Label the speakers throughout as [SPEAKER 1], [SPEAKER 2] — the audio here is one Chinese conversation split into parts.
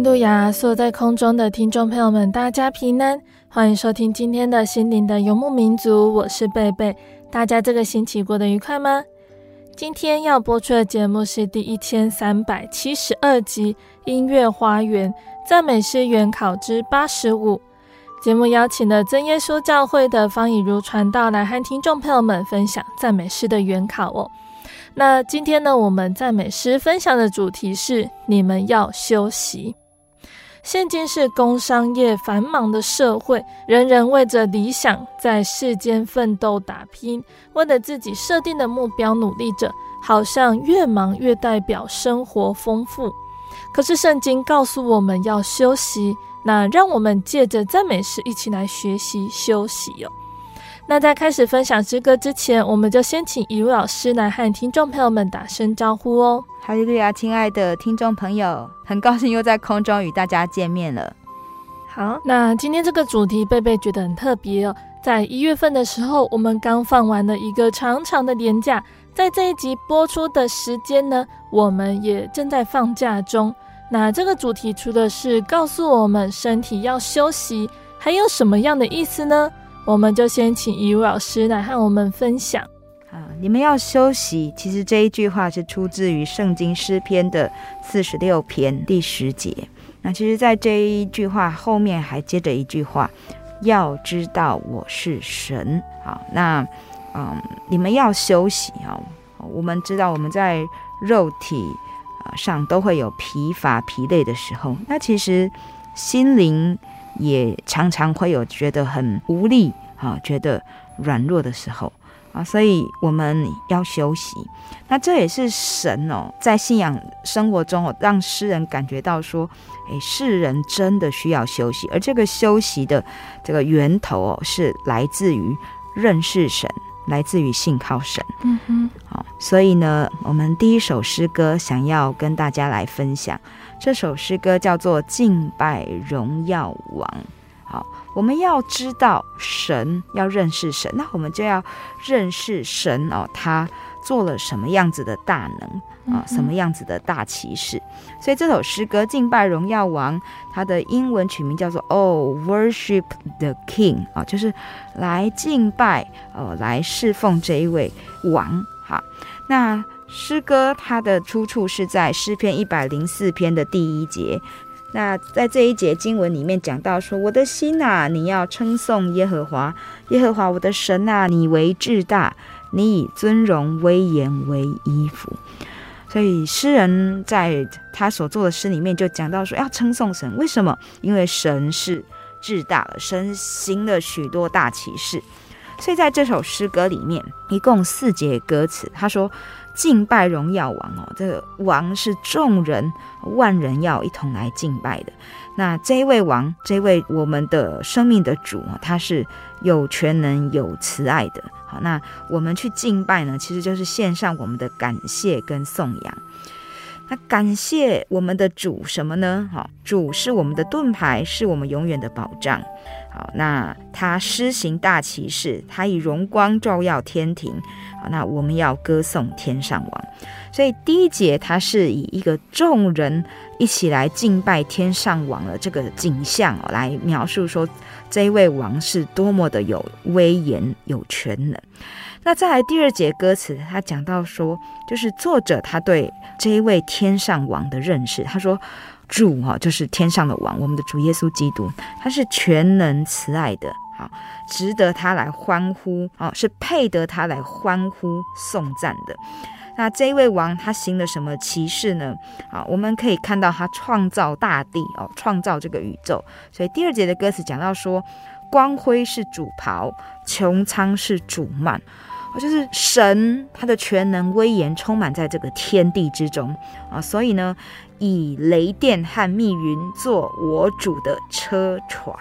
[SPEAKER 1] 哈利路亚！所在空中的听众朋友们，大家平安，欢迎收听今天的心灵的游牧民族，我是贝贝。大家这个星期过得愉快吗？今天要播出的节目是第一千三百七十二集《音乐花园赞美诗原考之八十五》。节目邀请了真耶稣教会的方以如传道来和听众朋友们分享赞美诗的原考哦。那今天呢，我们赞美诗分享的主题是：你们要休息。现今是工商业繁忙的社会，人人为着理想在世间奋斗打拼，为了自己设定的目标努力着，好像越忙越代表生活丰富。可是圣经告诉我们要休息，那让我们借着赞美诗一起来学习休息哟。那在开始分享诗歌之前，我们就先请一位老师来和听众朋友们打声招呼哦。
[SPEAKER 2] 哈利路亚，亲爱的听众朋友，很高兴又在空中与大家见面了。
[SPEAKER 1] 好，那今天这个主题，贝贝觉得很特别哦。在一月份的时候，我们刚放完了一个长长的年假，在这一集播出的时间呢，我们也正在放假中。那这个主题除了是告诉我们身体要休息，还有什么样的意思呢？我们就先请以如老师来和我们分享
[SPEAKER 2] 啊！你们要休息。其实这一句话是出自于圣经诗篇的四十六篇第十节。那其实，在这一句话后面还接着一句话：要知道我是神。好，那嗯，你们要休息啊！我们知道我们在肉体啊上都会有疲乏、疲累的时候。那其实心灵。也常常会有觉得很无力啊，觉得软弱的时候啊，所以我们要休息。那这也是神哦，在信仰生活中哦，让诗人感觉到说，诶，世人真的需要休息，而这个休息的这个源头哦，是来自于认识神，来自于信靠神。嗯哼，好，所以呢，我们第一首诗歌想要跟大家来分享。这首诗歌叫做《敬拜荣耀王》。好，我们要知道神，要认识神，那我们就要认识神哦，他做了什么样子的大能啊，什么样子的大骑士。所以这首诗歌《敬拜荣耀王》，它的英文取名叫做《Oh Worship the King》啊，就是来敬拜哦，来侍奉这一位王。好，那。诗歌它的出处是在诗篇一百零四篇的第一节。那在这一节经文里面讲到说：“我的心啊，你要称颂耶和华，耶和华我的神啊，你为至大，你以尊荣威严为衣服。”所以诗人在他所做的诗里面就讲到说要称颂神，为什么？因为神是至大了，神行了许多大奇事。所以在这首诗歌里面，一共四节歌词，他说。敬拜荣耀王哦，这个王是众人万人要一同来敬拜的。那这一位王，这位我们的生命的主，他是有全能、有慈爱的。好，那我们去敬拜呢，其实就是献上我们的感谢跟颂扬。那感谢我们的主什么呢？好，主是我们的盾牌，是我们永远的保障。好，那他施行大骑士，他以荣光照耀天庭。好，那我们要歌颂天上王。所以第一节，他是以一个众人一起来敬拜天上王的这个景象来描述说，这一位王是多么的有威严、有权能。那再来第二节歌词，他讲到说，就是作者他对这一位天上王的认识，他说。主哈，就是天上的王，我们的主耶稣基督，他是全能慈爱的，好，值得他来欢呼，哦，是配得他来欢呼颂赞的。那这一位王他行了什么奇事呢？啊，我们可以看到他创造大地哦，创造这个宇宙。所以第二节的歌词讲到说，光辉是主袍，穹苍是主幔。就是神他的全能威严充满在这个天地之中啊，所以呢，以雷电和密云做我主的车船，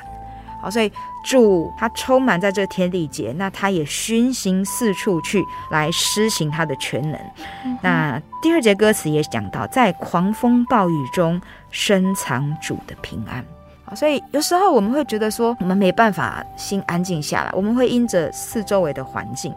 [SPEAKER 2] 好，所以主他充满在这天地间，那他也巡行四处去来施行他的全能。嗯、那第二节歌词也讲到，在狂风暴雨中深藏主的平安。好，所以有时候我们会觉得说，我们没办法心安静下来，我们会因着四周围的环境。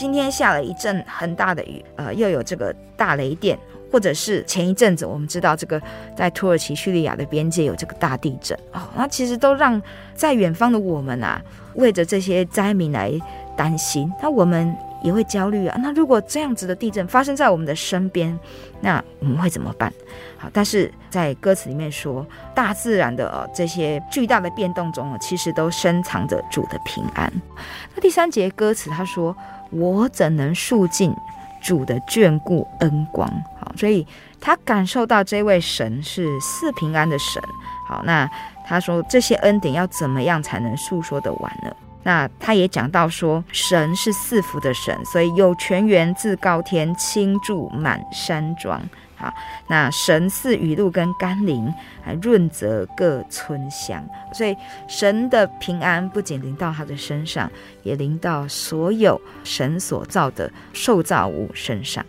[SPEAKER 2] 今天下了一阵很大的雨，呃，又有这个大雷电，或者是前一阵子我们知道这个在土耳其叙利亚的边界有这个大地震哦，那其实都让在远方的我们啊，为着这些灾民来担心，那我们也会焦虑啊。那如果这样子的地震发生在我们的身边，那我们会怎么办？好，但是在歌词里面说，大自然的、这些巨大的变动中，其实都深藏着主的平安。那第三节歌词他说。我怎能述尽主的眷顾恩光？好，所以他感受到这位神是四平安的神。好，那他说这些恩典要怎么样才能诉说得完呢？那他也讲到说，神是四福的神，所以有泉源自高天倾注满山庄。啊，那神似雨露跟甘霖，还润泽各村乡，所以神的平安不仅临到他的身上，也临到所有神所造的受造物身上。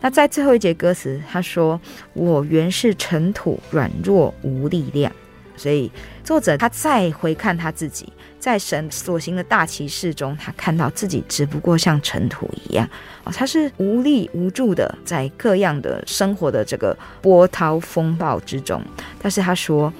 [SPEAKER 2] 那在最后一节歌词，他说：“我原是尘土，软弱无力量。”所以作者他再回看他自己。在神所行的大骑士中，他看到自己只不过像尘土一样，哦，他是无力无助的，在各样的生活的这个波涛风暴之中。但是他说，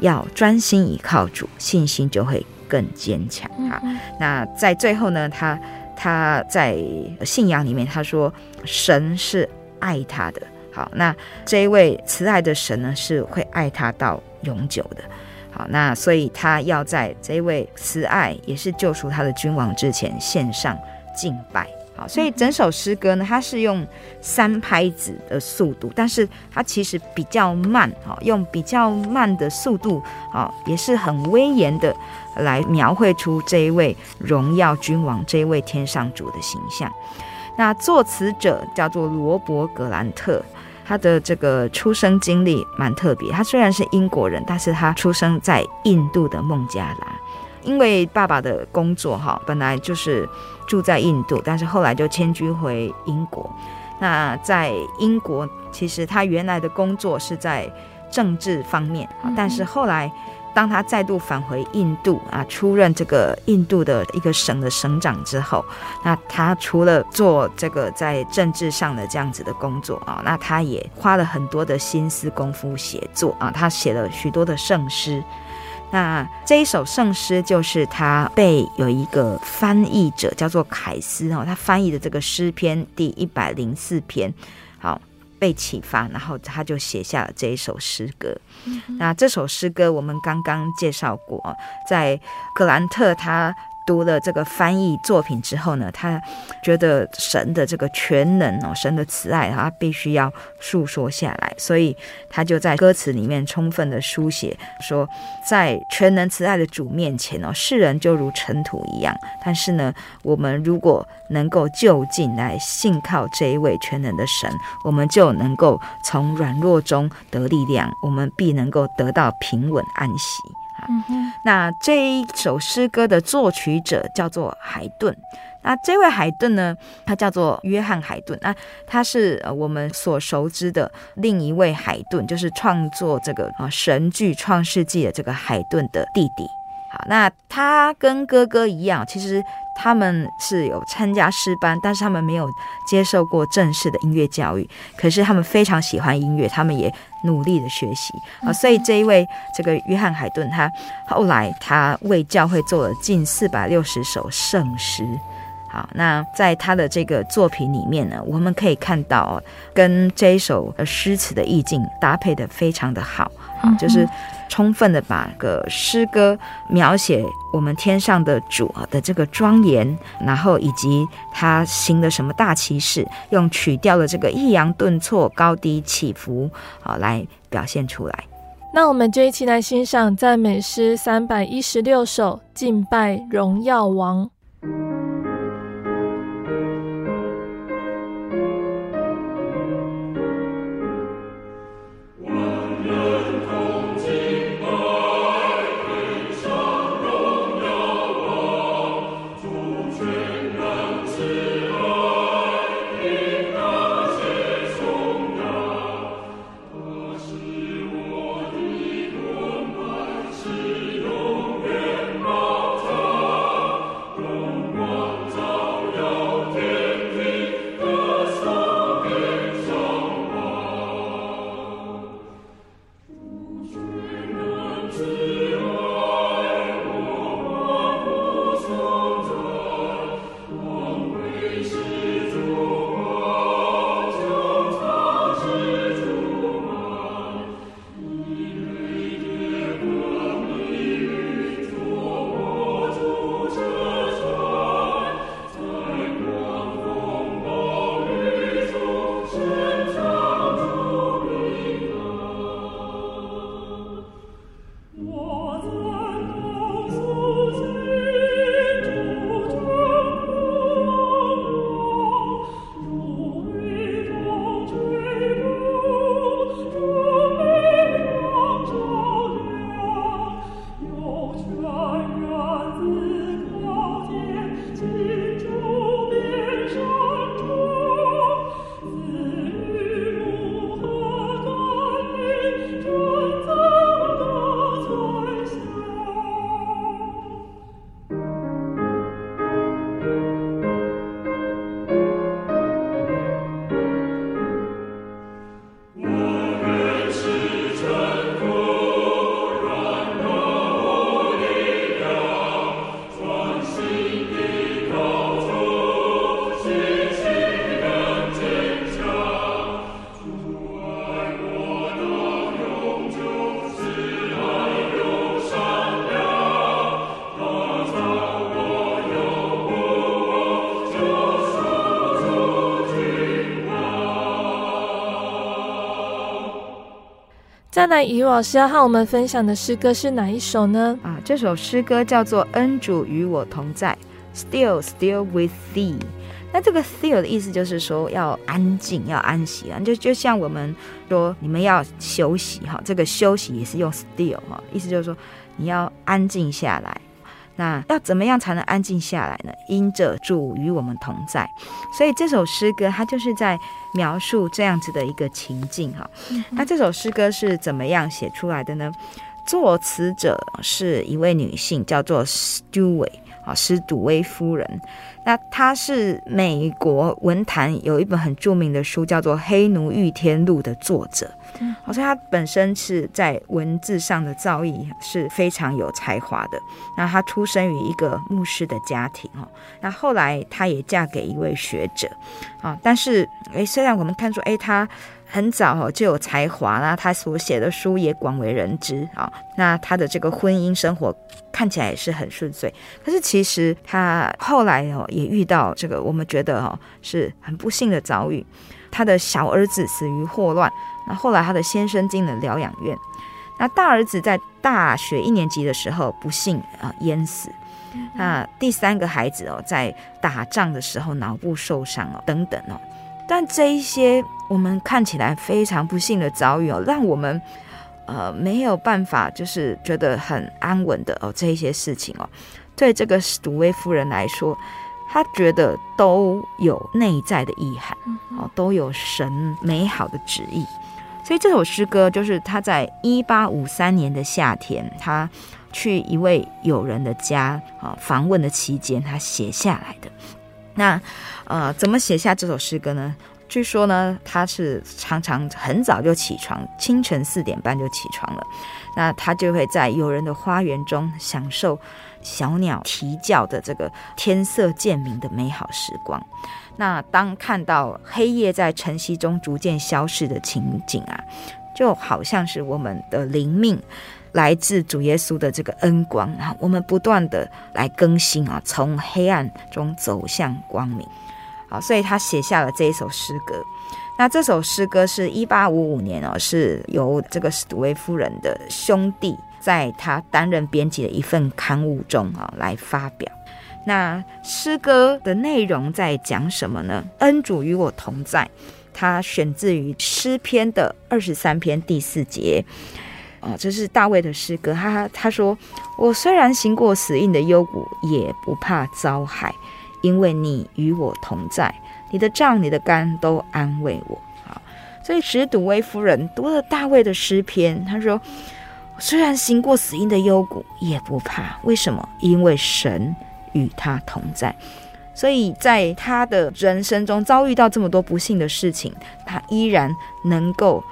[SPEAKER 2] 要专心倚靠主，信心就会更坚强。哈，那在最后呢，他他在信仰里面，他说神是爱他的。好，那这一位慈爱的神呢，是会爱他到永久的。好，那所以他要在这一位慈爱也是救赎他的君王之前献上敬拜。好，所以整首诗歌呢，它是用三拍子的速度，但是它其实比较慢，哈，用比较慢的速度，啊，也是很威严的来描绘出这一位荣耀君王，这一位天上主的形象。那作词者叫做罗伯·格兰特。他的这个出生经历蛮特别，他虽然是英国人，但是他出生在印度的孟加拉，因为爸爸的工作哈，本来就是住在印度，但是后来就迁居回英国。那在英国，其实他原来的工作是在政治方面，但是后来。当他再度返回印度啊，出任这个印度的一个省的省长之后，那他除了做这个在政治上的这样子的工作啊，那他也花了很多的心思功夫写作啊，他写了许多的圣诗。那这一首圣诗就是他被有一个翻译者叫做凯斯哦，他翻译的这个诗篇第一百零四篇，好。被启发，然后他就写下了这一首诗歌。嗯、那这首诗歌我们刚刚介绍过，在格兰特他。读了这个翻译作品之后呢，他觉得神的这个全能哦，神的慈爱，他必须要述说下来，所以他就在歌词里面充分的书写说，在全能慈爱的主面前哦，世人就如尘土一样，但是呢，我们如果能够就近来信靠这一位全能的神，我们就能够从软弱中得力量，我们必能够得到平稳安息。嗯哼，那这一首诗歌的作曲者叫做海顿。那这位海顿呢，他叫做约翰海顿。那他是呃我们所熟知的另一位海顿，就是创作这个啊神剧《创世纪》的这个海顿的弟弟。好，那他跟哥哥一样，其实他们是有参加诗班，但是他们没有接受过正式的音乐教育。可是他们非常喜欢音乐，他们也努力的学习啊。所以这一位这个约翰海顿，他后来他为教会做了近四百六十首圣诗。好，那在他的这个作品里面呢，我们可以看到跟这一首诗词的意境搭配的非常的好啊，就是充分的把个诗歌描写我们天上的主的这个庄严，然后以及他行的什么大奇事，用曲调的这个抑扬顿挫、高低起伏啊来表现出来。
[SPEAKER 1] 那我们就一起来欣赏赞美诗三百一十六首，敬拜荣耀王。再来，于老师要和我们分享的诗歌是哪一首呢？
[SPEAKER 2] 啊，这首诗歌叫做《恩主与我同在》，Still, still with thee。那这个 still 的意思就是说要安静，要安息啊。就就像我们说，你们要休息哈，这个休息也是用 still 哈，意思就是说你要安静下来。那要怎么样才能安静下来呢？因着主与我们同在，所以这首诗歌它就是在描述这样子的一个情境哈。那这首诗歌是怎么样写出来的呢？作词者是一位女性，叫做 Stewart 啊，史杜威夫人。那她是美国文坛有一本很著名的书，叫做《黑奴遇天录》的作者。好像她本身是在文字上的造诣是非常有才华的。那她出生于一个牧师的家庭哦。那后来她也嫁给一位学者啊。但是诶，虽然我们看出诶，他很早哦就有才华啦，他所写的书也广为人知啊。那他的这个婚姻生活看起来也是很顺遂。可是其实他后来哦也遇到这个我们觉得哦是很不幸的遭遇。他的小儿子死于霍乱。那后来，他的先生进了疗养院。那大儿子在大学一年级的时候不幸啊淹死。那第三个孩子哦，在打仗的时候脑部受伤哦，等等哦。但这一些我们看起来非常不幸的遭遇哦，让我们呃没有办法就是觉得很安稳的哦。这一些事情哦，对这个史杜威夫人来说。她觉得都有内在的意涵，哦，都有神美好的旨意，所以这首诗歌就是他在一八五三年的夏天，他去一位友人的家啊访问的期间，他写下来的。那呃，怎么写下这首诗歌呢？据说呢，他是常常很早就起床，清晨四点半就起床了。那他就会在友人的花园中享受小鸟啼叫的这个天色渐明的美好时光。那当看到黑夜在晨曦中逐渐消逝的情景啊，就好像是我们的灵命来自主耶稣的这个恩光啊，我们不断的来更新啊，从黑暗中走向光明。好，所以他写下了这一首诗歌。那这首诗歌是一八五五年哦，是由这个史杜威夫人的兄弟在他担任编辑的一份刊物中啊来发表。那诗歌的内容在讲什么呢？恩主与我同在，它选自于诗篇的二十三篇第四节啊，这是大卫的诗歌。他他说：“我虽然行过死荫的幽谷，也不怕遭害。”因为你与我同在，你的杖、你的竿都安慰我。好，所以史杜威夫人读了大卫的诗篇，他说：“虽然行过死荫的幽谷，也不怕。为什么？因为神与他同在。所以在他的人生中遭遇到这么多不幸的事情，他依然能够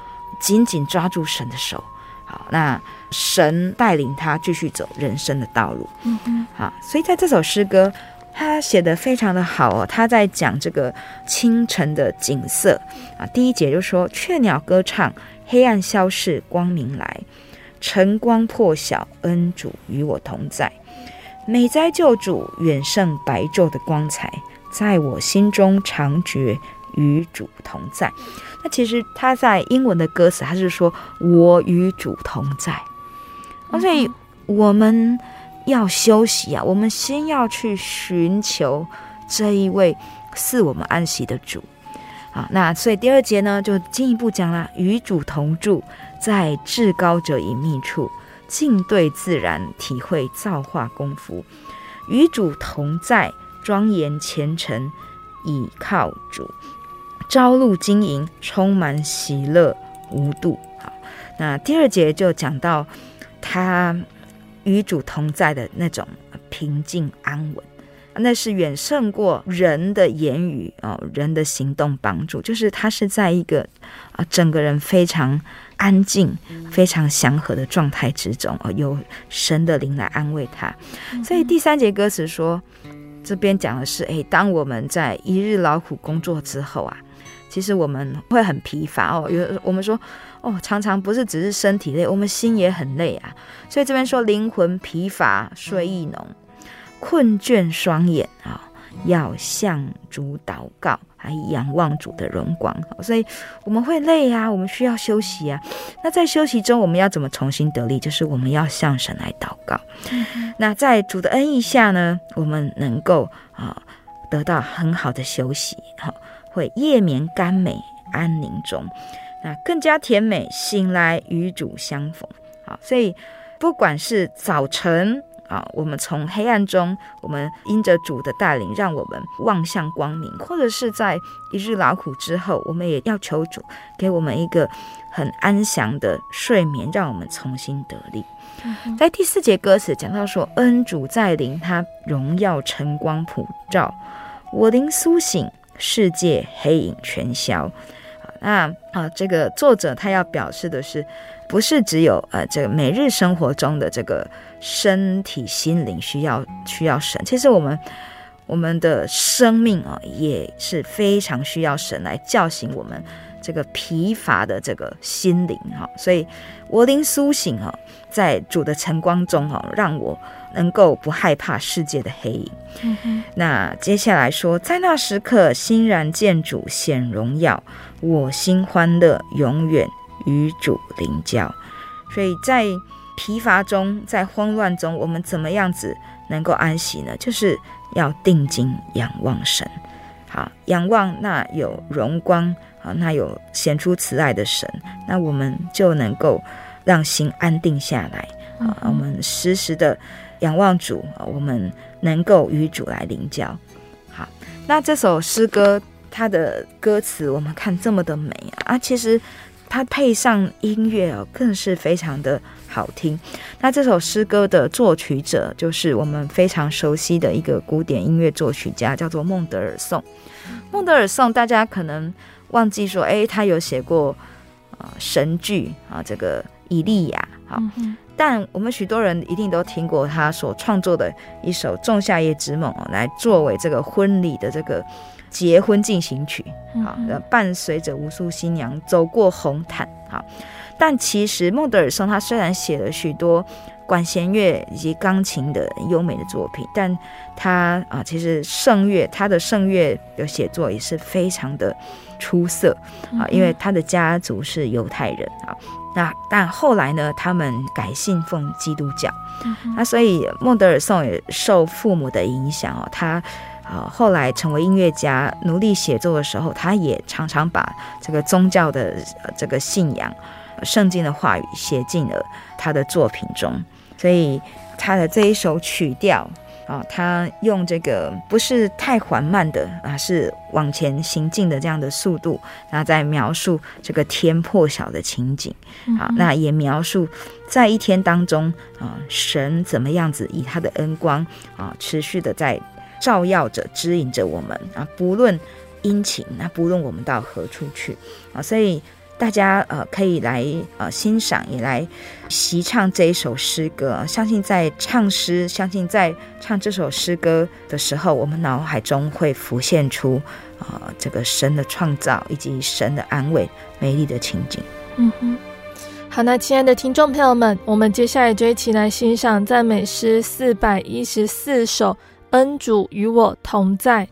[SPEAKER 2] 紧紧抓住神的手。好，那神带领他继续走人生的道路。嗯嗯，好，所以在这首诗歌。他写得非常的好哦，他在讲这个清晨的景色啊。第一节就说：“雀鸟歌唱，黑暗消逝，光明来，晨光破晓，恩主与我同在。美哉救主，远胜白昼的光彩，在我心中常觉与主同在。”那其实他在英文的歌词，他是说我与主同在。所以我们。要休息啊！我们先要去寻求这一位赐我们安息的主。好，那所以第二节呢，就进一步讲了：与主同住，在至高者隐秘处，静对自然，体会造化功夫。与主同在，庄严虔诚，倚靠主，朝露经营，充满喜乐无度。好，那第二节就讲到他。与主同在的那种平静安稳，那是远胜过人的言语哦，人的行动帮助。就是他是在一个啊，整个人非常安静、非常祥和的状态之中哦，有神的灵来安慰他。所以第三节歌词说，这边讲的是：诶，当我们在一日劳苦工作之后啊。其实我们会很疲乏哦，有我们说哦，常常不是只是身体累，我们心也很累啊。所以这边说灵魂疲乏，睡意浓，困倦双眼啊，要向主祷告，还仰望主的荣光。所以我们会累啊，我们需要休息啊。那在休息中，我们要怎么重新得力？就是我们要向神来祷告。嗯、那在主的恩义下呢，我们能够啊得到很好的休息。好。会夜眠甘美安宁中，那更加甜美。醒来与主相逢，好，所以不管是早晨啊，我们从黑暗中，我们因着主的带领，让我们望向光明；或者是在一日劳苦之后，我们也要求主给我们一个很安详的睡眠，让我们重新得力。嗯、在第四节歌词讲到说，恩主在临，他荣耀晨光普照，我灵苏醒。世界黑影全消，那啊，这个作者他要表示的是，不是只有呃这个每日生活中的这个身体心灵需要需要神，其实我们我们的生命啊也是非常需要神来叫醒我们这个疲乏的这个心灵哈，所以我灵苏醒哈，在主的晨光中哈，让我。能够不害怕世界的黑影。嗯。那接下来说，在那时刻欣然见主显荣耀，我心欢乐，永远与主灵交。所以在疲乏中，在慌乱中，我们怎么样子能够安息呢？就是要定睛仰望神。好，仰望那有荣光啊，那有显出慈爱的神，那我们就能够让心安定下来啊。我们时时的。仰望主，我们能够与主来灵交。好，那这首诗歌它的歌词，我们看这么的美啊，其实它配上音乐哦，更是非常的好听。那这首诗歌的作曲者就是我们非常熟悉的一个古典音乐作曲家，叫做孟德尔颂。孟德尔颂，大家可能忘记说，哎，他有写过啊神剧啊，这个《以利亚》好，但我们许多人一定都听过他所创作的一首《仲夏夜之梦》哦，来作为这个婚礼的这个结婚进行曲，好，伴随着无数新娘走过红毯，好。但其实孟德尔松他虽然写了许多管弦乐以及钢琴的优美的作品，但他啊，其实圣乐他的圣乐的写作也是非常的出色啊，因为他的家族是犹太人啊。那但后来呢，他们改信奉基督教，那所以孟德尔颂也受父母的影响哦，他啊后来成为音乐家，努力写作的时候，他也常常把这个宗教的这个信仰。圣经的话语写进了他的作品中，所以他的这一首曲调啊，他用这个不是太缓慢的啊，是往前行进的这样的速度，那在描述这个天破晓的情景啊，那也描述在一天当中啊，神怎么样子以他的恩光啊，持续的在照耀着、指引着我们啊，不论阴晴，那不论我们到何处去啊，所以。大家呃可以来呃欣赏，也来习唱这一首诗歌。相信在唱诗，相信在唱这首诗歌的时候，我们脑海中会浮现出呃这个神的创造以及神的安慰、美丽的情景。
[SPEAKER 1] 嗯哼，好，那亲爱的听众朋友们，我们接下来就一起来欣赏赞美诗四百一十四首《恩主与我同在》。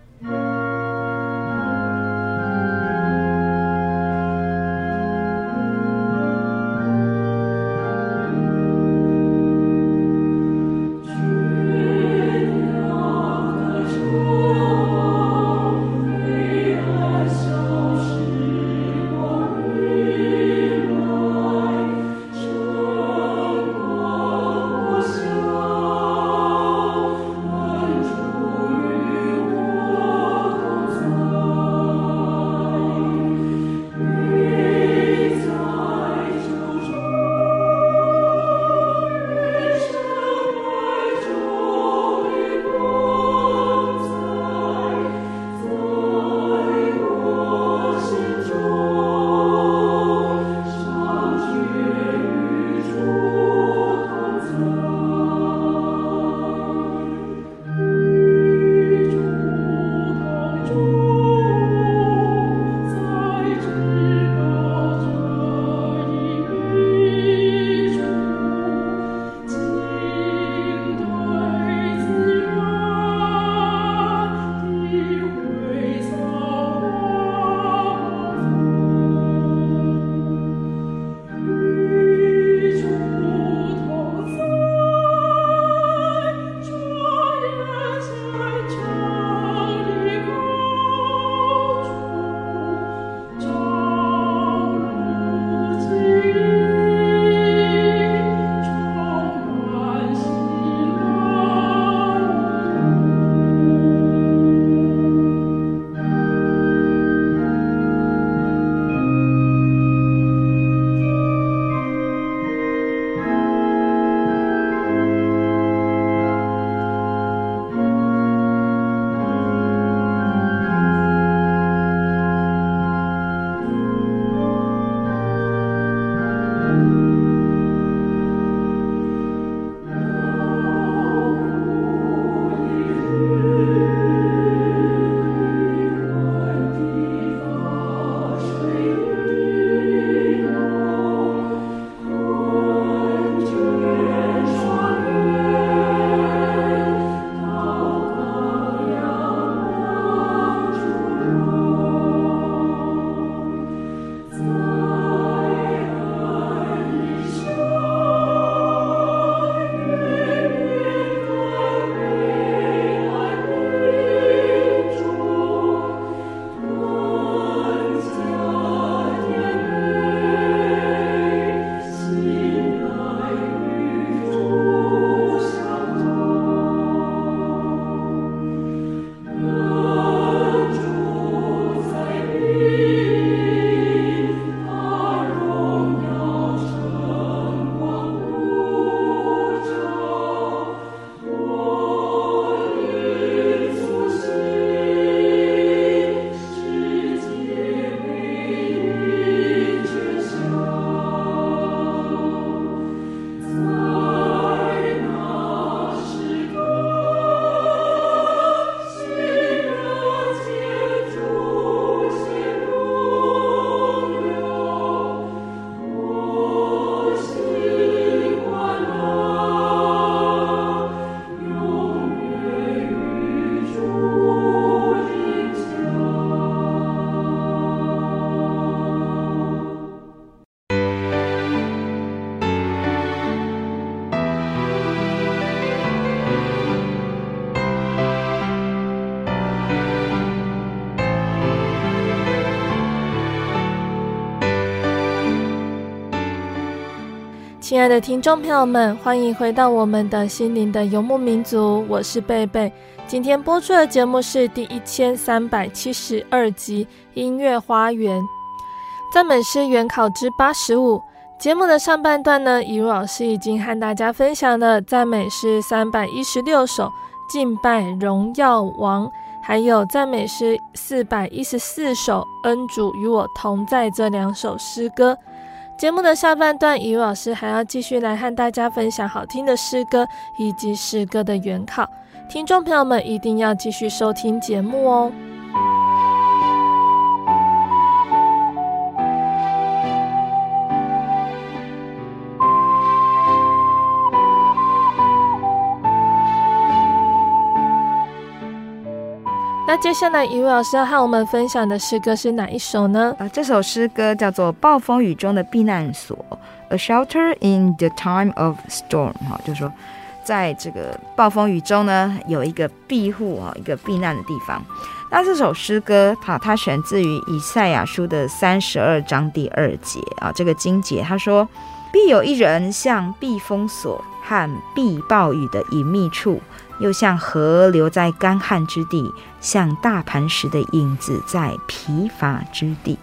[SPEAKER 1] 亲爱的听众朋友们，欢迎回到我们的心灵的游牧民族，我是贝贝。今天播出的节目是第一千三百七十二集《音乐花园》赞美诗原考之八十五。节目的上半段呢，以如老师已经和大家分享了赞美诗三百一十六首，敬拜荣耀王，还有赞美诗四百一十四首，恩主与我同在这两首诗歌。节目的下半段，雨老师还要继续来和大家分享好听的诗歌以及诗歌的原考，听众朋友们一定要继续收听节目哦。那接下来，一位老师要和我们分享的诗歌是哪一首呢？
[SPEAKER 2] 啊，这首诗歌叫做《暴风雨中的避难所》，A shelter in the time of storm。哈，就是说，在这个暴风雨中呢，有一个庇护啊，一个避难的地方。那这首诗歌，哈，它选自于以赛亚书的三十二章第二节啊，这个经节，他说：“必有一人像避风所和避暴雨的隐秘处。”又像河流在干旱之地，像大磐石的影子在疲乏之地。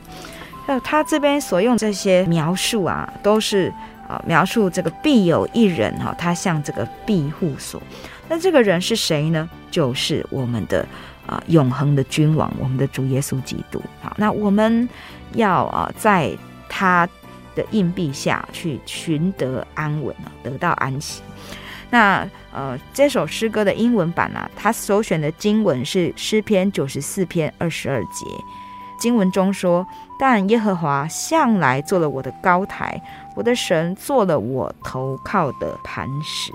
[SPEAKER 2] 那他这边所用这些描述啊，都是啊描述这个必有一人哈，他像这个庇护所。那这个人是谁呢？就是我们的啊永恒的君王，我们的主耶稣基督。好，那我们要啊在他的荫庇下去寻得安稳啊，得到安息。那呃，这首诗歌的英文版、啊，他首选的经文是诗篇九十四篇二十二节。经文中说：“但耶和华向来做了我的高台，我的神做了我投靠的磐石。”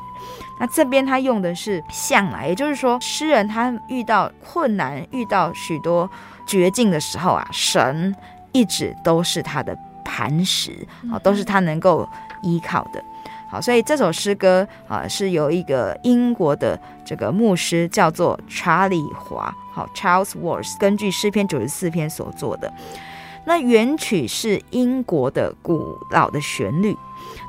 [SPEAKER 2] 那这边他用的是“向来”，也就是说，诗人他遇到困难、遇到许多绝境的时候啊，神一直都是他的磐石啊，都是他能够依靠的。好，所以这首诗歌啊，是由一个英国的这个牧师叫做查理华，好，Charles Worth，根据诗篇九十四篇所做的。那原曲是英国的古老的旋律，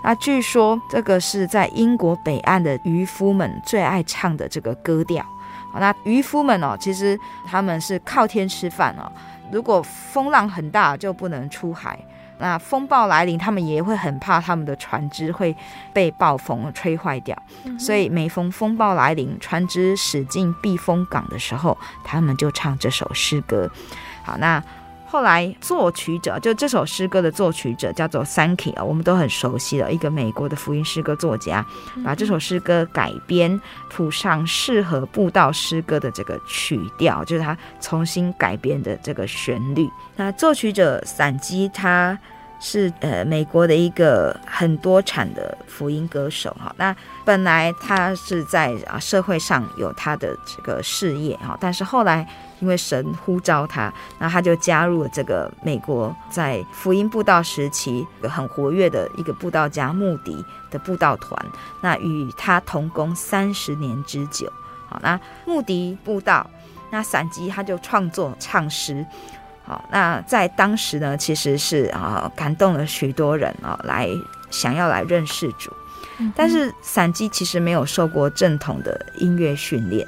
[SPEAKER 2] 那据说这个是在英国北岸的渔夫们最爱唱的这个歌调。好，那渔夫们哦，其实他们是靠天吃饭哦，如果风浪很大，就不能出海。那风暴来临，他们也会很怕他们的船只会被暴风吹坏掉，所以每逢风暴来临，船只驶进避风港的时候，他们就唱这首诗歌。好，那。后来作曲者就这首诗歌的作曲者叫做 Sankey 啊，我们都很熟悉的一个美国的福音诗歌作家，把这首诗歌改编谱上适合布道诗歌的这个曲调，就是他重新改编的这个旋律。那作曲者散基他是呃美国的一个很多产的福音歌手哈。那本来他是在啊社会上有他的这个事业哈，但是后来。因为神呼召他，那他就加入了这个美国在福音布道时期一个很活跃的一个布道家穆迪的布道团，那与他同工三十年之久。好，那穆迪布道，那散基他就创作唱诗。好，那在当时呢，其实是啊感动了许多人啊，来想要来认识主。但是散基其实没有受过正统的音乐训练。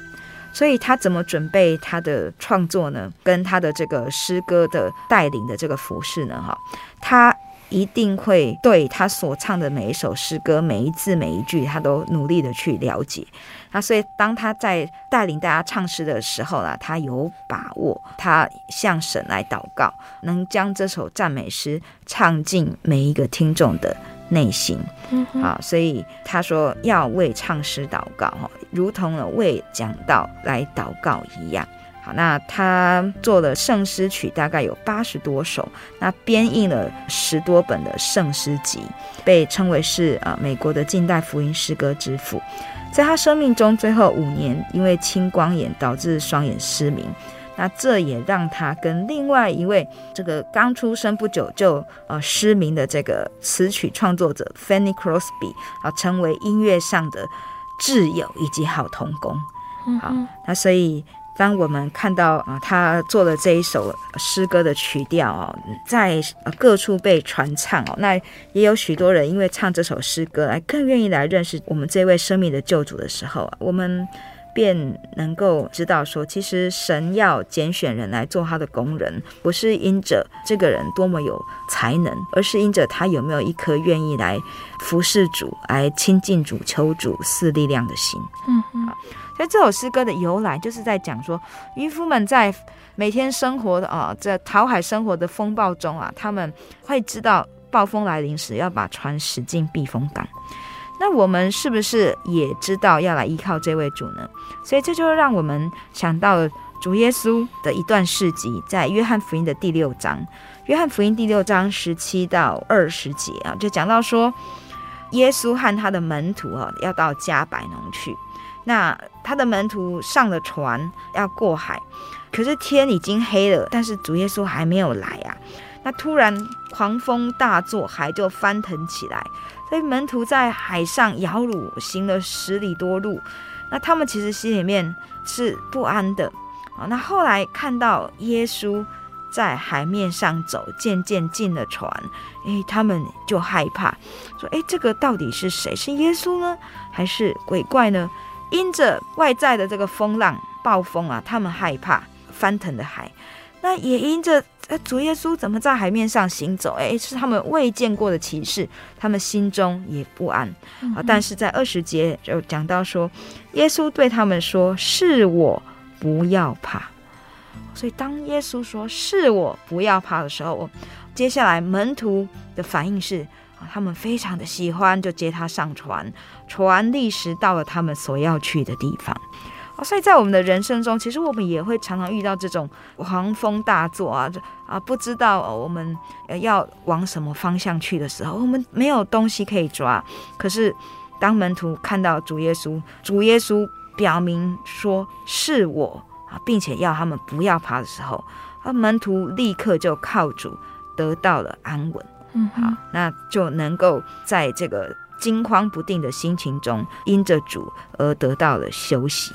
[SPEAKER 2] 所以他怎么准备他的创作呢？跟他的这个诗歌的带领的这个服饰呢？哈，他一定会对他所唱的每一首诗歌、每一字每一句，他都努力的去了解。那所以当他在带领大家唱诗的时候呢，他有把握，他向神来祷告，能将这首赞美诗唱进每一个听众的内心。啊，所以他说要为唱诗祷告，哈。如同了为讲道来祷告一样。好，那他做的圣诗曲，大概有八十多首，那编印了十多本的圣诗集，被称为是啊美国的近代福音诗歌之父。在他生命中最后五年，因为青光眼导致双眼失明，那这也让他跟另外一位这个刚出生不久就呃失明的这个词曲创作者 Fanny Crosby 啊，成为音乐上的挚友以及好同工，好，那所以当我们看到啊，他做了这一首诗歌的曲调哦，在各处被传唱哦，那也有许多人因为唱这首诗歌来更愿意来认识我们这位生命的救主的时候，我们便能够知道说，其实神要拣选人来做他的工人，不是因着这个人多么有才能，而是因着他有没有一颗愿意来服侍主、来亲近主、求主赐力量的心。嗯嗯。所以这首诗歌的由来，就是在讲说，渔夫们在每天生活的啊，在讨海生活的风暴中啊，他们会知道暴风来临时要把船驶进避风港。那我们是不是也知道要来依靠这位主呢？所以这就让我们想到了主耶稣的一段事迹，在约翰福音的第六章，约翰福音第六章十七到二十节啊，就讲到说，耶稣和他的门徒啊，要到加百农去。那他的门徒上了船要过海，可是天已经黑了，但是主耶稣还没有来啊。那突然狂风大作，海就翻腾起来，所以门徒在海上摇橹行了十里多路。那他们其实心里面是不安的啊。那后来看到耶稣在海面上走，渐渐进了船，诶，他们就害怕，说：诶，这个到底是谁？是耶稣呢，还是鬼怪呢？因着外在的这个风浪、暴风啊，他们害怕翻腾的海；那也因着主耶稣怎么在海面上行走？诶，是他们未见过的奇事，他们心中也不安啊。但是在二十节就讲到说，耶稣对他们说：“是我，不要怕。”所以当耶稣说“是我，不要怕”的时候，接下来门徒的反应是。他们非常的喜欢，就接他上船，船历时到了他们所要去的地方。所以在我们的人生中，其实我们也会常常遇到这种狂风大作啊，啊，不知道我们要往什么方向去的时候，我们没有东西可以抓。可是当门徒看到主耶稣，主耶稣表明说是我啊，并且要他们不要怕的时候，啊，门徒立刻就靠主得到了安稳。嗯，好，那就能够在这个惊慌不定的心情中，因着主而得到了休息。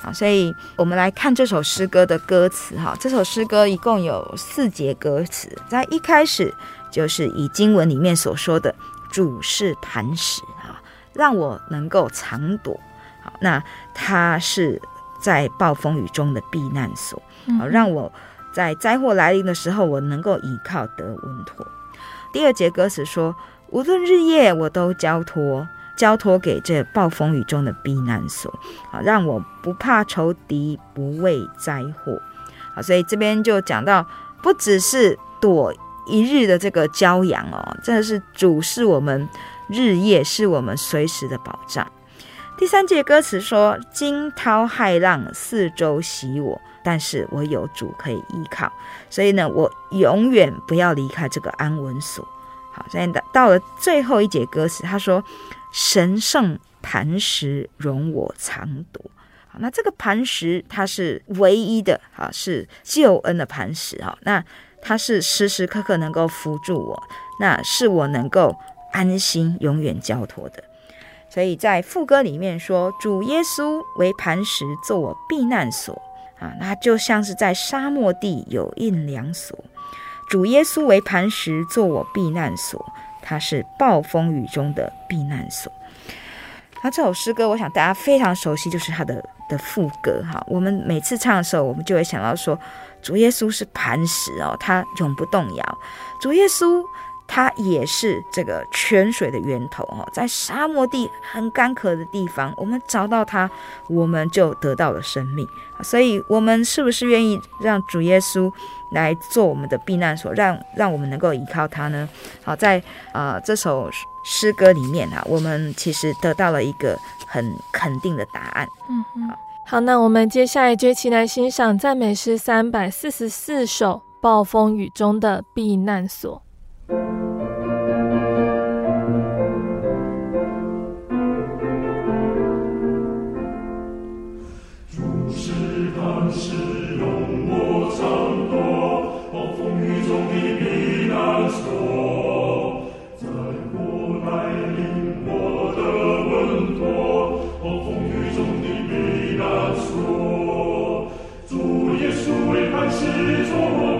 [SPEAKER 2] 好，所以我们来看这首诗歌的歌词。哈，这首诗歌一共有四节歌词，在一开始就是以经文里面所说的“主是磐石”，哈，让我能够藏躲。好，那他是在暴风雨中的避难所，好，让我在灾祸来临的时候，我能够依靠得稳妥。第二节歌词说：“无论日夜，我都交托，交托给这暴风雨中的避难所，啊，让我不怕仇敌，不畏灾祸。”啊，所以这边就讲到，不只是躲一日的这个骄阳哦，真的是主是我们日夜，是我们随时的保障。第三节歌词说：“惊涛骇浪四周袭我。”但是我有主可以依靠，所以呢，我永远不要离开这个安稳所。好，现在到了最后一节歌词，他说：“神圣磐石容我藏躲。”好，那这个磐石它是唯一的，哈，是救恩的磐石，哈，那它是时时刻刻能够扶助我，那是我能够安心永远交托的。所以在副歌里面说：“主耶稣为磐石，做我避难所。”啊，那就像是在沙漠地有阴凉所，主耶稣为磐石，做我避难所，他是暴风雨中的避难所。那这首诗歌，我想大家非常熟悉，就是他的的副歌哈。我们每次唱的时候，我们就会想到说，主耶稣是磐石哦，他永不动摇。主耶稣。它也是这个泉水的源头哦，在沙漠地很干渴的地方，我们找到它，我们就得到了生命。所以，我们是不是愿意让主耶稣来做我们的避难所，让让我们能够依靠他呢？好，在啊、呃、这首诗歌里面啊，我们其实得到了一个很肯定的答案。嗯嗯，好，
[SPEAKER 1] 好，那我们接下来就一起来欣赏赞美诗三百四十四首《暴风雨中的避难所》。主是丹使用我掌舵风雨中的避难所在我我的稳妥风雨中的避难所主耶稣为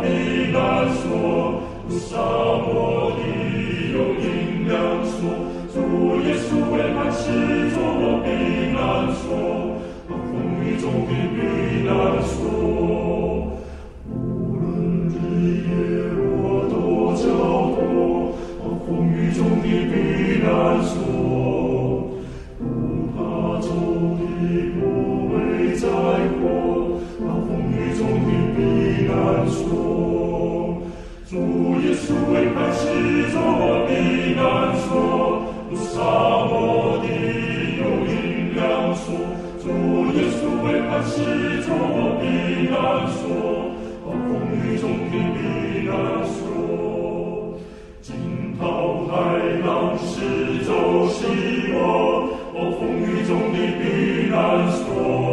[SPEAKER 1] 避难所。沙漠里有阴凉处，主耶稣为满时做我避难所，风雨中的避难所。避难所有沙漠地有力量说祖耶稣为盼示着我避难暴风雨中的避难所。惊涛骇浪是朝夕我暴风雨中的避难所。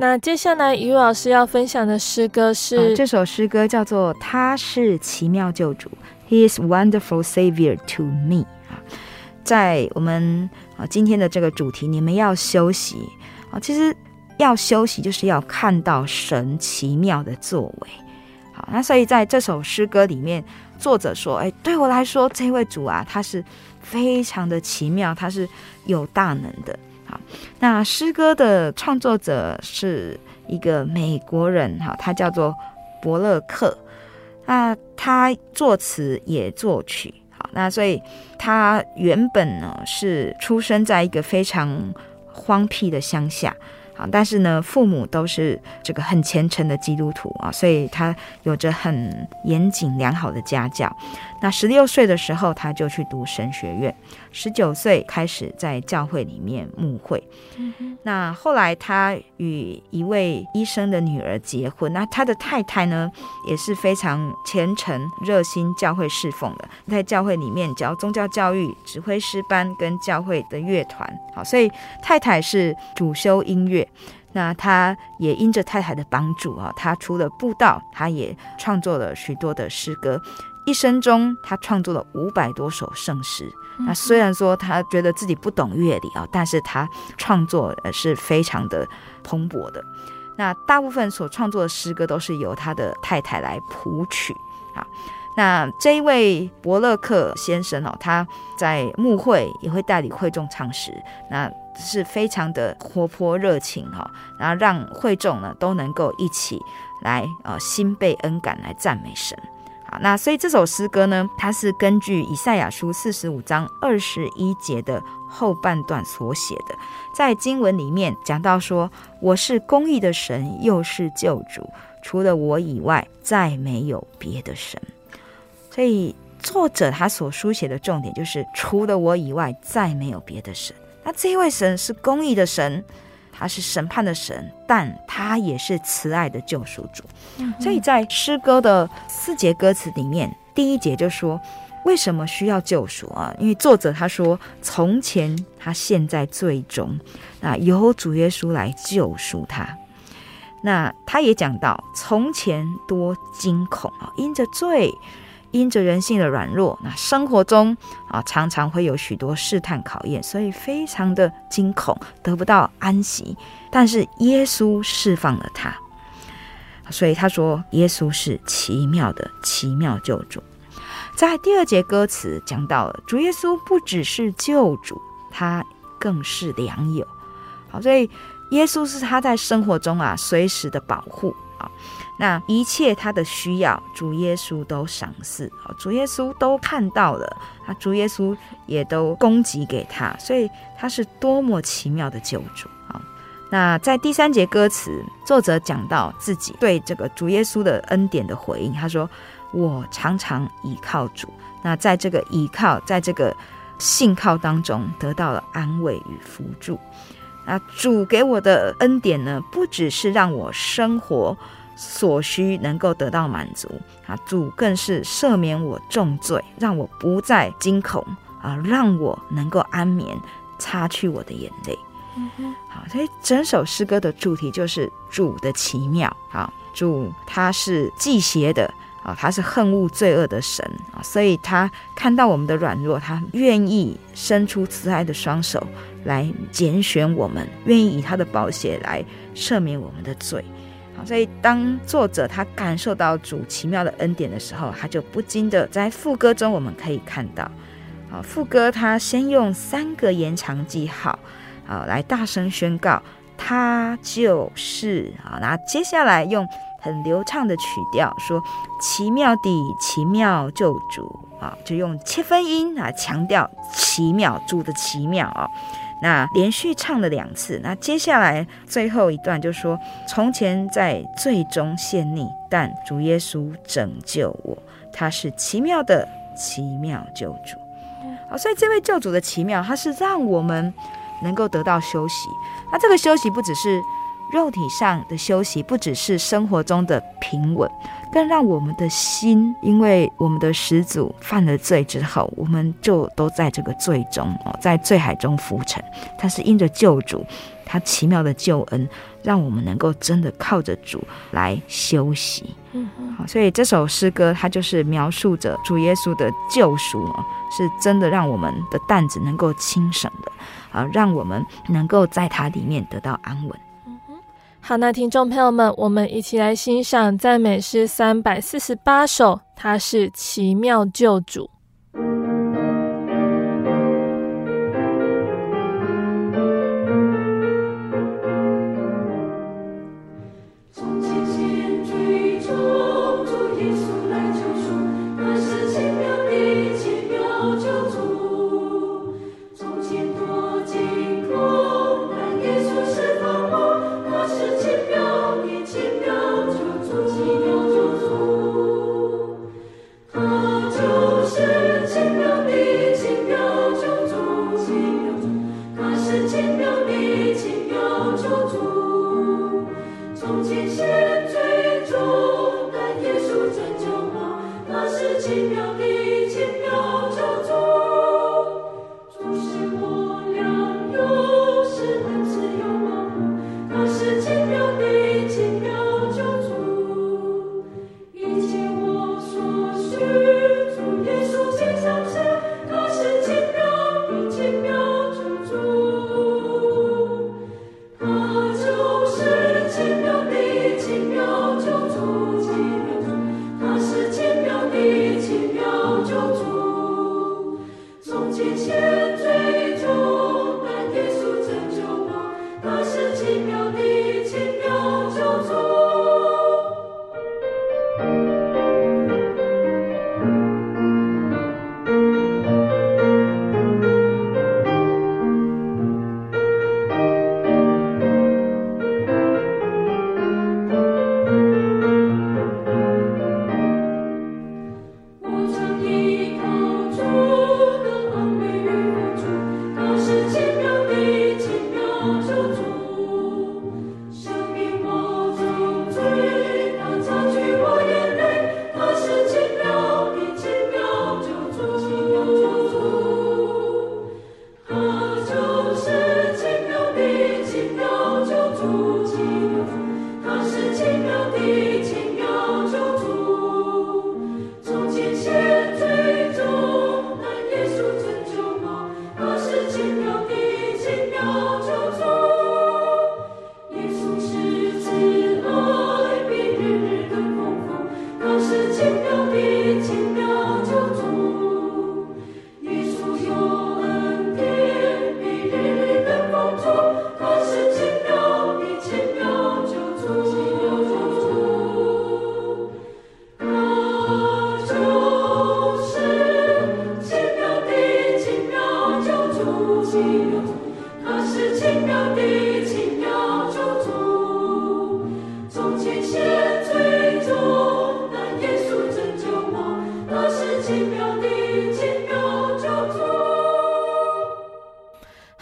[SPEAKER 1] 那接下来，于老师要分享的诗歌是、
[SPEAKER 2] 这首诗歌，叫做《他是奇妙救主》，He is wonderful Savior to me。啊，在我们啊今天的这个主题，你们要休息啊。其实要休息，就是要看到神奇妙的作为。好，那所以在这首诗歌里面，作者说：“哎，对我来说，这位主啊，他是非常的奇妙，他是有大能的。”好，那诗歌的创作者是一个美国人，哈，他叫做伯乐克。那他作词也作曲，好，那所以他原本呢是出生在一个非常荒僻的乡下。啊，但是呢，父母都是这个很虔诚的基督徒啊，所以他有着很严谨良好的家教。那十六岁的时候，他就去读神学院；十九岁开始在教会里面牧会。嗯、那后来他与一位医生的女儿结婚。那他的太太呢，也是非常虔诚、热心教会侍奉的，在教会里面教宗教教育、指挥师班跟教会的乐团。好，所以太太是主修音乐。那他也因着太太的帮助啊，他除了布道，他也创作了许多的诗歌。一生中，他创作了五百多首圣诗。那虽然说他觉得自己不懂乐理啊，但是他创作是非常的蓬勃的。那大部分所创作的诗歌都是由他的太太来谱曲啊。那这一位伯乐克先生哦，他在牧会也会带领会众唱诗。那是非常的活泼热情哈，然后让会众呢都能够一起来呃心被恩感来赞美神。那所以这首诗歌呢，它是根据以赛亚书四十五章二十一节的后半段所写的，在经文里面讲到说：“我是公义的神，又是救主，除了我以外，再没有别的神。”所以作者他所书写的重点就是：除了我以外，再没有别的神。那这位神是公义的神，他是审判的神，但他也是慈爱的救赎主。嗯、所以在诗歌的四节歌词里面，第一节就说为什么需要救赎啊？因为作者他说，从前他现在最终，那由主耶稣来救赎他。那他也讲到，从前多惊恐啊，因着罪。因着人性的软弱，那生活中啊常常会有许多试探考验，所以非常的惊恐，得不到安息。但是耶稣释放了他，所以他说耶稣是奇妙的奇妙救主。在第二节歌词讲到了，主耶稣不只是救主，他更是良友。好，所以耶稣是他在生活中啊随时的保护。那一切他的需要，主耶稣都赏赐，主耶稣都看到了，啊，主耶稣也都供给给他，所以他是多么奇妙的救主啊！那在第三节歌词，作者讲到自己对这个主耶稣的恩典的回应，他说：“我常常倚靠主，那在这个倚靠，在这个信靠当中，得到了安慰与扶助。那主给我的恩典呢，不只是让我生活。”所需能够得到满足啊！主更是赦免我重罪，让我不再惊恐啊！让我能够安眠，擦去我的眼泪。好，所以整首诗歌的主题就是主的奇妙啊！主他是忌邪的啊，他是恨恶罪恶的神啊，所以他看到我们的软弱，他愿意伸出慈爱的双手来拣选我们，愿意以他的宝血来赦免我们的罪。所以，当作者他感受到主奇妙的恩典的时候，他就不禁的在副歌中，我们可以看到，啊，副歌他先用三个延长记号，啊，来大声宣告他就是啊，然后接下来用很流畅的曲调说奇妙的奇妙救主啊，就用切分音啊强调奇妙主的奇妙啊。那连续唱了两次，那接下来最后一段就说：从前在最终陷溺，但主耶稣拯救我，他是奇妙的奇妙救主。好，所以这位救主的奇妙，他是让我们能够得到休息。那这个休息不只是肉体上的休息，不只是生活中的平稳。更让我们的心，因为我们的始祖犯了罪之后，我们就都在这个罪中哦，在罪海中浮沉。但是因着救主，他奇妙的救恩，让我们能够真的靠着主来休息。嗯，好，所以这首诗歌它就是描述着主耶稣的救赎哦，是真的让我们的担子能够轻省的啊，让我们能够在它里面得到安稳。
[SPEAKER 1] 好，那听众朋友们，我们一起来欣赏赞美诗三百四十八首，它是奇妙救主。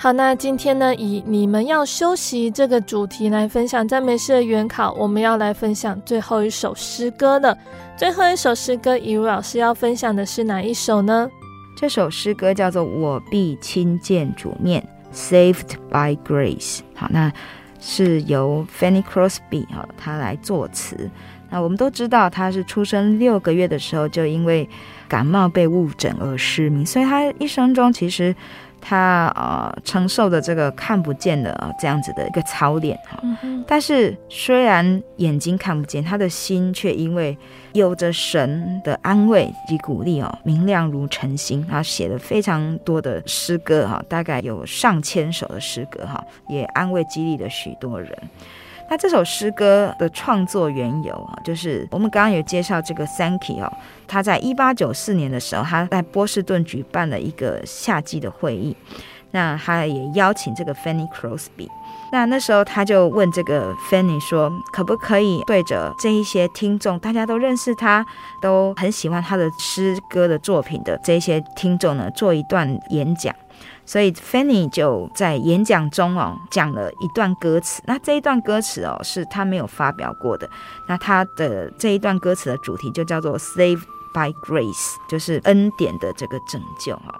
[SPEAKER 1] 好，那今天呢，以你们要休息这个主题来分享赞美诗的原考，我们要来分享最后一首诗歌了。最后一首诗歌，以如老师要分享的是哪一首呢？
[SPEAKER 2] 这首诗歌叫做《我必亲见主面》，Saved by Grace。好，那是由 Fanny Crosby 哈他来作词。那我们都知道，他是出生六个月的时候就因为感冒被误诊而失明，所以他一生中其实。他呃承受的这个看不见的这样子的一个操练哈，但是虽然眼睛看不见，他的心却因为有着神的安慰及鼓励哦，明亮如晨星。他写了非常多的诗歌哈，大概有上千首的诗歌哈，也安慰激励了许多人。那这首诗歌的创作缘由啊，就是我们刚刚有介绍这个 Sankey 哦，他在一八九四年的时候，他在波士顿举办了一个夏季的会议，那他也邀请这个 Fanny Crosby，那那时候他就问这个 Fanny 说，可不可以对着这一些听众，大家都认识他，都很喜欢他的诗歌的作品的这些听众呢，做一段演讲。所以 Fanny 就在演讲中哦讲了一段歌词，那这一段歌词哦是他没有发表过的，那他的这一段歌词的主题就叫做 Saved by Grace，就是恩典的这个拯救哈。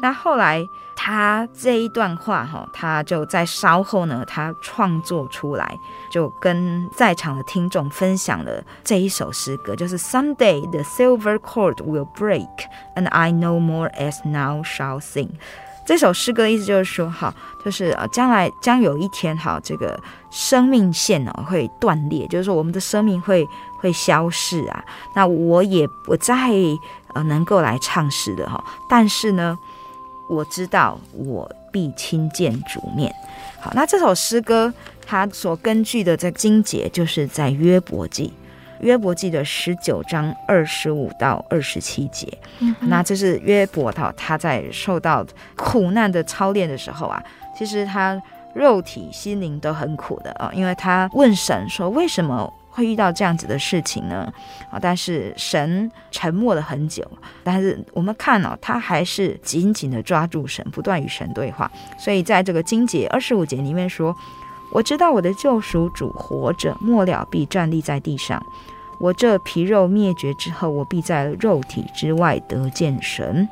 [SPEAKER 2] 那后来他这一段话哈，他就在稍后呢，他创作出来，就跟在场的听众分享了这一首诗歌，就是 Someday the silver cord will break and I no more as now shall sing。这首诗歌的意思就是说，哈，就是啊，将来将有一天，哈，这个生命线呢会断裂，就是说我们的生命会会消逝啊。那我也不再呃能够来唱诗的哈，但是呢，我知道我必亲见主面。好，那这首诗歌它所根据的这个经节就是在约伯记。约伯记的十九章二十五到二十七节，嗯、那这是约伯他他在受到苦难的操练的时候啊，其实他肉体心灵都很苦的啊，因为他问神说，为什么会遇到这样子的事情呢？啊，但是神沉默了很久，但是我们看哦，他还是紧紧的抓住神，不断与神对话，所以在这个经节二十五节里面说。我知道我的救赎主活着，末了必站立在地上。我这皮肉灭绝之后，我必在肉体之外得见神。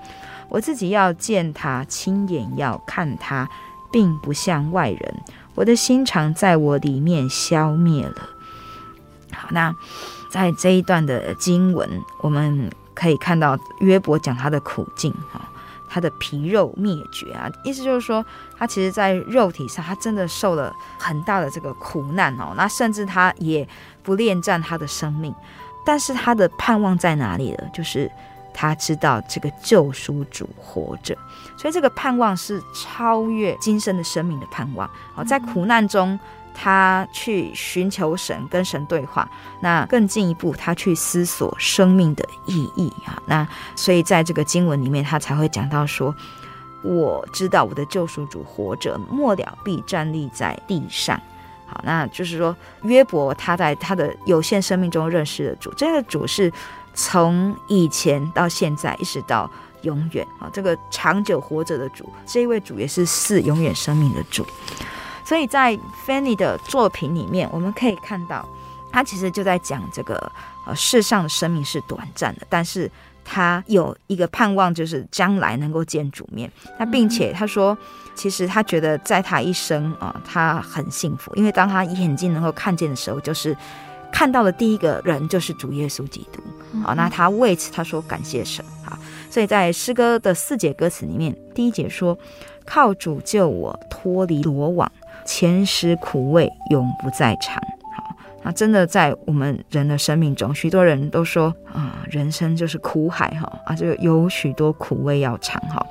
[SPEAKER 2] 我自己要见他，亲眼要看他，并不像外人。我的心肠在我里面消灭了。好，那在这一段的经文，我们可以看到约伯讲他的苦境哈。他的皮肉灭绝啊，意思就是说，他其实，在肉体上，他真的受了很大的这个苦难哦。那甚至他也不恋战他的生命，但是他的盼望在哪里呢？就是他知道这个救赎主活着，所以这个盼望是超越今生的生命的盼望。好，在苦难中。他去寻求神，跟神对话。那更进一步，他去思索生命的意义啊。那所以在这个经文里面，他才会讲到说：“我知道我的救赎主活着，末了必站立在地上。”好，那就是说约伯他在他的有限生命中认识的主，这个主是从以前到现在一直到永远啊，这个长久活着的主，这一位主也是赐永远生命的主。所以在 Fanny 的作品里面，我们可以看到，他其实就在讲这个呃世上的生命是短暂的，但是他有一个盼望，就是将来能够见主面。那并且他说，其实他觉得在他一生啊，他很幸福，因为当他眼睛能够看见的时候，就是看到的第一个人就是主耶稣基督。好，那他为此他说感谢神。好，所以在诗歌的四节歌词里面，第一节说：靠主救我脱离罗网。前时苦味永不再尝。那真的在我们人的生命中，许多人都说啊，人生就是苦海哈啊，这个有许多苦味要尝哈。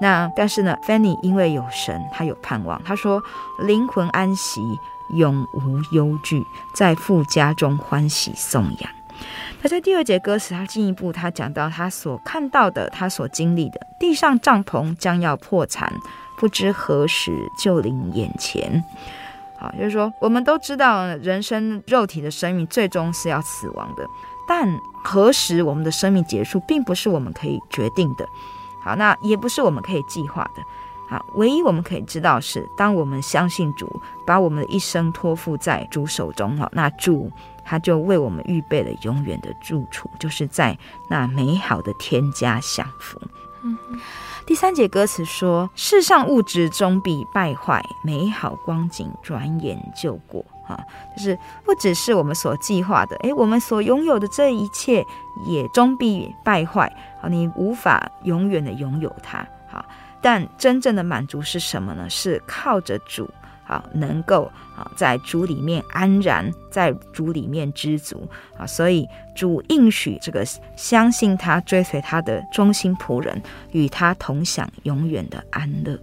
[SPEAKER 2] 那但是呢，Fanny 因为有神，他有盼望。他说灵魂安息，永无忧惧，在富家中欢喜颂扬。那在第二节歌词，他进一步他讲到他所看到的，他所经历的，地上帐篷将要破产。不知何时就临眼前。好，就是说，我们都知道，人生肉体的生命最终是要死亡的，但何时我们的生命结束，并不是我们可以决定的。好，那也不是我们可以计划的。好，唯一我们可以知道是，当我们相信主，把我们的一生托付在主手中，哈，那主他就为我们预备了永远的住处，就是在那美好的天家享福。嗯。第三节歌词说：“世上物质终必败坏，美好光景转眼就过。”哈，就是不只是我们所计划的，诶，我们所拥有的这一切也终必败坏。啊，你无法永远的拥有它。好，但真正的满足是什么呢？是靠着主。好，能够啊，在主里面安然，在主里面知足啊，所以主应许这个相信他、追随他的忠心仆人，与他同享永远的安乐。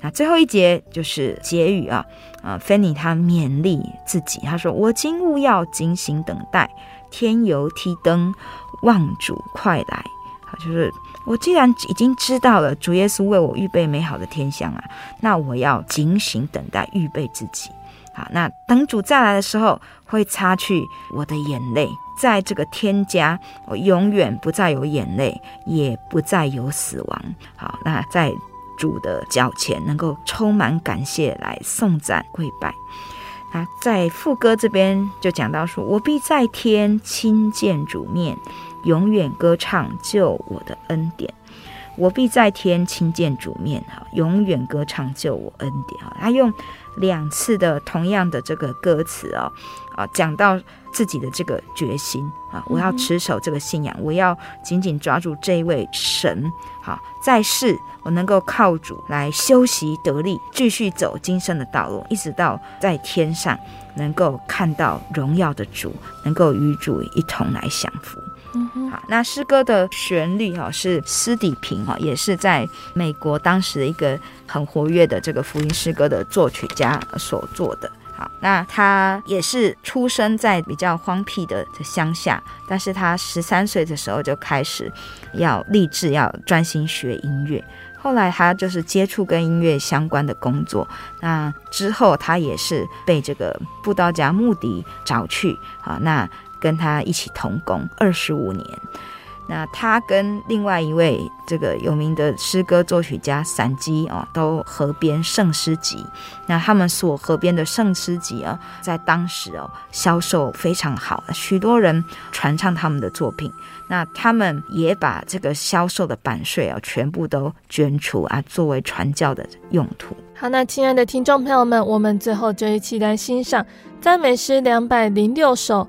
[SPEAKER 2] 那最后一节就是结语啊啊，Fanny 他勉励自己，他说：“我今务要警醒等待，添油提灯，望主快来。”好，就是。我既然已经知道了主耶稣为我预备美好的天乡啊，那我要警醒等待，预备自己。好，那等主再来的时候，会擦去我的眼泪，在这个天家，我永远不再有眼泪，也不再有死亡。好，那在主的脚前，能够充满感谢来颂赞跪拜。那在副歌这边就讲到说，我必在天亲见主面。永远歌唱救我的恩典，我必在天亲见主面哈，永远歌唱救我恩典哈。他用两次的同样的这个歌词哦，啊，讲到自己的这个决心啊，我要持守这个信仰，我要紧紧抓住这一位神。好，在世我能够靠主来修习得力，继续走今生的道路，一直到在天上能够看到荣耀的主，能够与主一同来享福。好，那诗歌的旋律哈是斯底平哈，也是在美国当时一个很活跃的这个福音诗歌的作曲家所做的。好，那他也是出生在比较荒僻的乡下，但是他十三岁的时候就开始要立志要专心学音乐。后来他就是接触跟音乐相关的工作。那之后他也是被这个布道家穆迪找去。好，那。跟他一起同工二十五年，那他跟另外一位这个有名的诗歌作曲家闪基啊，都合编圣诗集。那他们所合编的圣诗集啊，在当时哦销售非常好，许多人传唱他们的作品。那他们也把这个销售的版税啊，全部都捐出啊，作为传教的用途。
[SPEAKER 1] 好，那亲爱的听众朋友们，我们最后就一起来欣赏赞美诗两百零六首。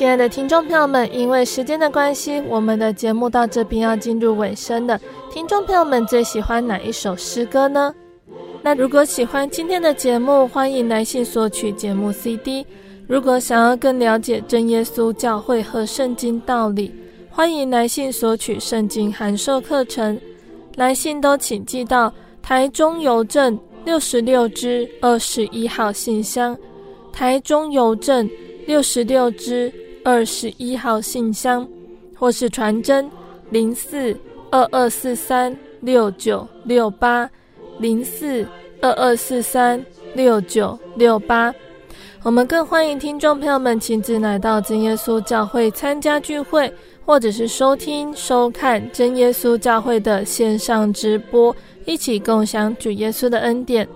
[SPEAKER 1] 亲爱的听众朋友们，因为时间的关系，我们的节目到这边要进入尾声了。听众朋友们最喜欢哪一首诗歌呢？那如果喜欢今天的节目，欢迎来信索取节目 CD。如果想要更了解真耶稣教会和圣经道理，欢迎来信索取圣经函授课程。来信都请寄到台中邮政六十六支二十一号信箱，台中邮政六十六支。二十一号信箱，或是传真零四二二四三六九六八零四二二四三六九六八。我们更欢迎听众朋友们亲自来到真耶稣教会参加聚会，或者是收听收看真耶稣教会的线上直播。一起共享主耶稣的恩典。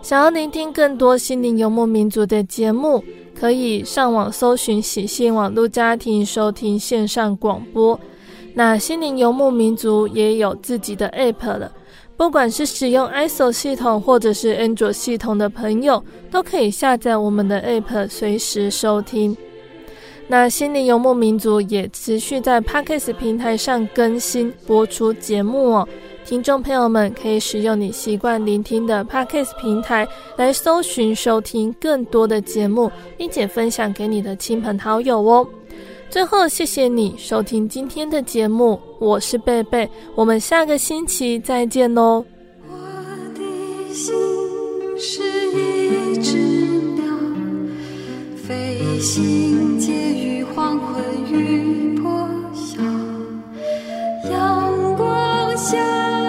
[SPEAKER 1] 想要聆听更多心灵游牧民族的节目，可以上网搜寻喜信网络家庭收听线上广播。那心灵游牧民族也有自己的 App 了，不管是使用 ISO 系统或者是 Android 系统的朋友，都可以下载我们的 App，随时收听。那心灵游牧民族也持续在 Podcast 平台上更新播出节目哦。听众朋友们可以使用你习惯聆听的 Podcast 平台来搜寻收听更多的节目，并且分享给你的亲朋好友哦。最后，谢谢你收听今天的节目，我是贝贝，我们下个星期再见喽。我的心是一只鸟，飞行介于黄昏与。想